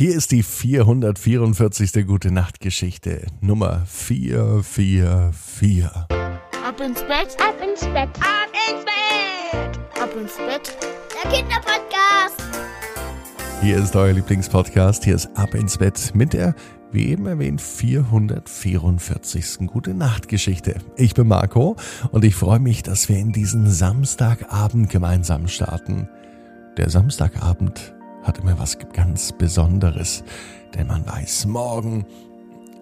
Hier ist die 444. Gute Nacht Geschichte Nummer 444. Ab ins Bett, Ab ins Bett. Ab ins Bett. ab ins Bett. Der Kinderpodcast. Hier ist euer Lieblingspodcast. Hier ist Ab ins Bett mit der, wie eben erwähnt, 444. Gute Nacht Geschichte. Ich bin Marco und ich freue mich, dass wir in diesen Samstagabend gemeinsam starten. Der Samstagabend hat immer was ganz Besonderes, denn man weiß, morgen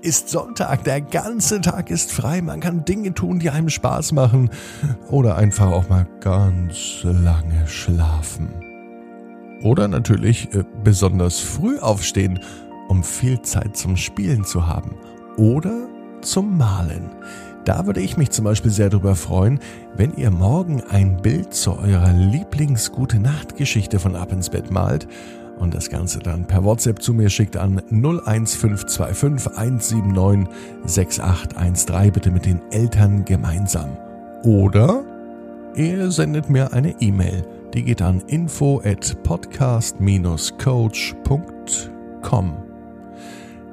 ist Sonntag, der ganze Tag ist frei, man kann Dinge tun, die einem Spaß machen oder einfach auch mal ganz lange schlafen. Oder natürlich äh, besonders früh aufstehen, um viel Zeit zum Spielen zu haben. Oder zum Malen. Da würde ich mich zum Beispiel sehr darüber freuen, wenn ihr morgen ein Bild zu eurer Lieblings-Gute-Nacht-Geschichte von Ab ins Bett malt und das Ganze dann per WhatsApp zu mir schickt an 01525 179 6813, bitte mit den Eltern gemeinsam. Oder ihr sendet mir eine E-Mail, die geht an info at podcast-coach.com.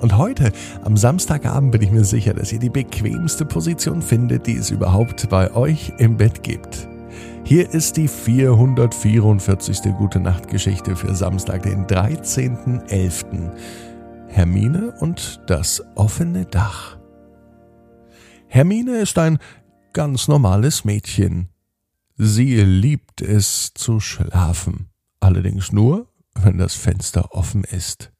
Und heute, am Samstagabend, bin ich mir sicher, dass ihr die bequemste Position findet, die es überhaupt bei euch im Bett gibt. Hier ist die 444. Gute Nacht Geschichte für Samstag, den 13.11. Hermine und das offene Dach. Hermine ist ein ganz normales Mädchen. Sie liebt es zu schlafen, allerdings nur, wenn das Fenster offen ist.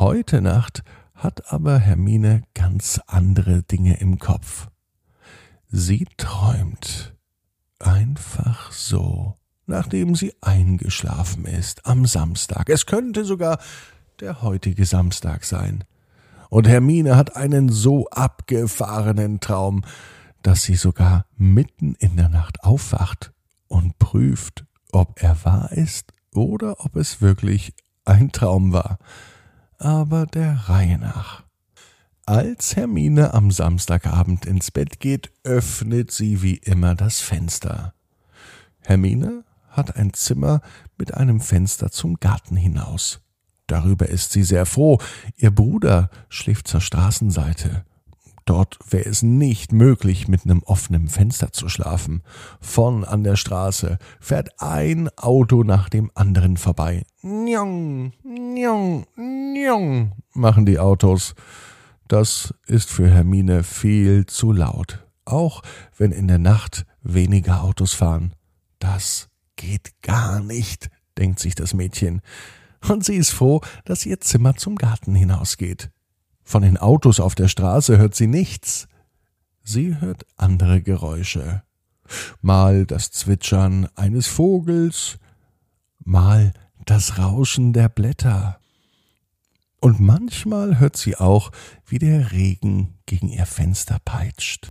Heute Nacht hat aber Hermine ganz andere Dinge im Kopf. Sie träumt einfach so, nachdem sie eingeschlafen ist am Samstag. Es könnte sogar der heutige Samstag sein. Und Hermine hat einen so abgefahrenen Traum, dass sie sogar mitten in der Nacht aufwacht und prüft, ob er wahr ist oder ob es wirklich ein Traum war aber der Reihe nach. Als Hermine am Samstagabend ins Bett geht, öffnet sie wie immer das Fenster. Hermine hat ein Zimmer mit einem Fenster zum Garten hinaus. Darüber ist sie sehr froh. Ihr Bruder schläft zur Straßenseite. Dort wäre es nicht möglich, mit einem offenen Fenster zu schlafen. Vorn an der Straße fährt ein Auto nach dem anderen vorbei. Njong, njong, njong, machen die Autos. Das ist für Hermine viel zu laut. Auch wenn in der Nacht weniger Autos fahren. Das geht gar nicht, denkt sich das Mädchen. Und sie ist froh, dass ihr Zimmer zum Garten hinausgeht. Von den Autos auf der Straße hört sie nichts. Sie hört andere Geräusche. Mal das Zwitschern eines Vogels, mal das Rauschen der Blätter. Und manchmal hört sie auch, wie der Regen gegen ihr Fenster peitscht.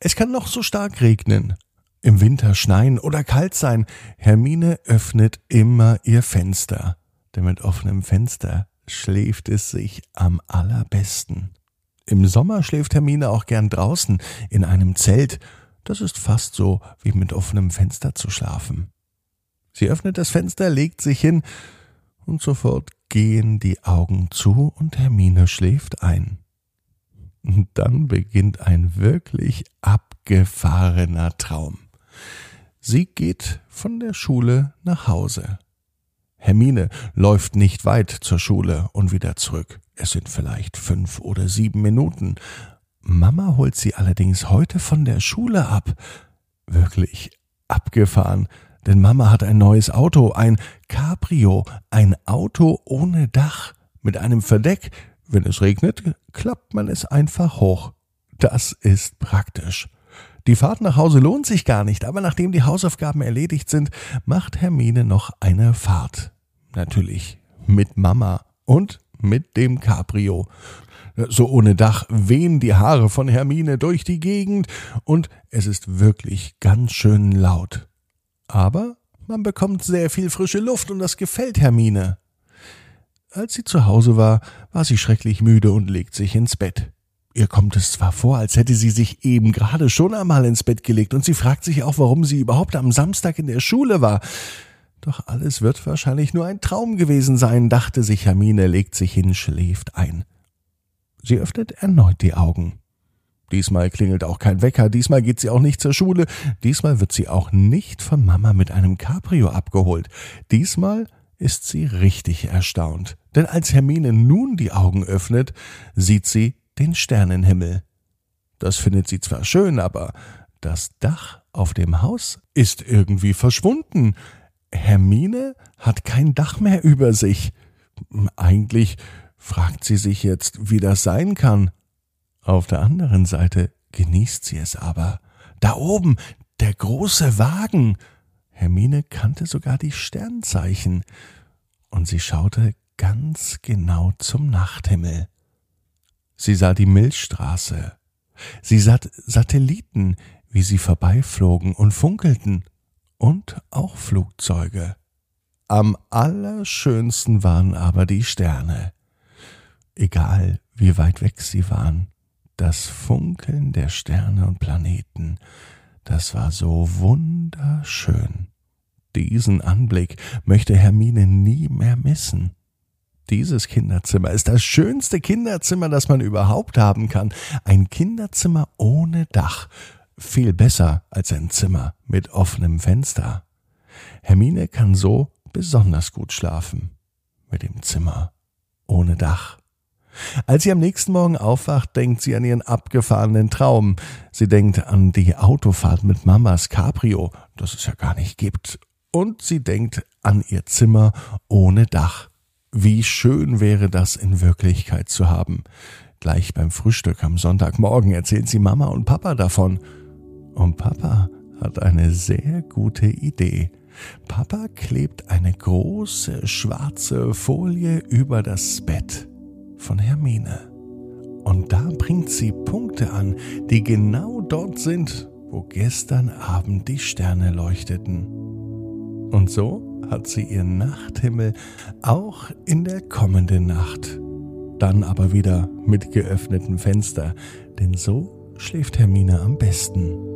Es kann noch so stark regnen, im Winter schneien oder kalt sein. Hermine öffnet immer ihr Fenster, denn mit offenem Fenster schläft es sich am allerbesten. Im Sommer schläft Hermine auch gern draußen in einem Zelt. Das ist fast so wie mit offenem Fenster zu schlafen. Sie öffnet das Fenster, legt sich hin und sofort gehen die Augen zu und Hermine schläft ein. Und dann beginnt ein wirklich abgefahrener Traum. Sie geht von der Schule nach Hause. Hermine läuft nicht weit zur Schule und wieder zurück. Es sind vielleicht fünf oder sieben Minuten. Mama holt sie allerdings heute von der Schule ab. Wirklich abgefahren, denn Mama hat ein neues Auto, ein Cabrio, ein Auto ohne Dach, mit einem Verdeck. Wenn es regnet, klappt man es einfach hoch. Das ist praktisch. Die Fahrt nach Hause lohnt sich gar nicht, aber nachdem die Hausaufgaben erledigt sind, macht Hermine noch eine Fahrt. Natürlich mit Mama und mit dem Cabrio. So ohne Dach wehen die Haare von Hermine durch die Gegend und es ist wirklich ganz schön laut. Aber man bekommt sehr viel frische Luft und das gefällt Hermine. Als sie zu Hause war, war sie schrecklich müde und legt sich ins Bett. Ihr kommt es zwar vor, als hätte sie sich eben gerade schon einmal ins Bett gelegt, und sie fragt sich auch, warum sie überhaupt am Samstag in der Schule war. Doch alles wird wahrscheinlich nur ein Traum gewesen sein, dachte sich Hermine, legt sich hin, schläft ein. Sie öffnet erneut die Augen. Diesmal klingelt auch kein Wecker, diesmal geht sie auch nicht zur Schule, diesmal wird sie auch nicht von Mama mit einem Cabrio abgeholt. Diesmal ist sie richtig erstaunt, denn als Hermine nun die Augen öffnet, sieht sie den Sternenhimmel. Das findet sie zwar schön, aber das Dach auf dem Haus ist irgendwie verschwunden. Hermine hat kein Dach mehr über sich. Eigentlich fragt sie sich jetzt, wie das sein kann. Auf der anderen Seite genießt sie es aber. Da oben, der große Wagen. Hermine kannte sogar die Sternzeichen. Und sie schaute ganz genau zum Nachthimmel. Sie sah die Milchstraße. Sie sah Satelliten, wie sie vorbeiflogen und funkelten. Und auch Flugzeuge. Am allerschönsten waren aber die Sterne. Egal, wie weit weg sie waren, das Funkeln der Sterne und Planeten, das war so wunderschön. Diesen Anblick möchte Hermine nie mehr missen. Dieses Kinderzimmer ist das schönste Kinderzimmer, das man überhaupt haben kann. Ein Kinderzimmer ohne Dach. Viel besser als ein Zimmer mit offenem Fenster. Hermine kann so besonders gut schlafen. Mit dem Zimmer ohne Dach. Als sie am nächsten Morgen aufwacht, denkt sie an ihren abgefahrenen Traum. Sie denkt an die Autofahrt mit Mamas Cabrio, das es ja gar nicht gibt. Und sie denkt an ihr Zimmer ohne Dach. Wie schön wäre das in Wirklichkeit zu haben. Gleich beim Frühstück am Sonntagmorgen erzählt sie Mama und Papa davon. Und Papa hat eine sehr gute Idee. Papa klebt eine große schwarze Folie über das Bett von Hermine. Und da bringt sie Punkte an, die genau dort sind, wo gestern Abend die Sterne leuchteten. Und so hat sie ihren Nachthimmel auch in der kommenden Nacht. Dann aber wieder mit geöffnetem Fenster, denn so schläft Hermine am besten.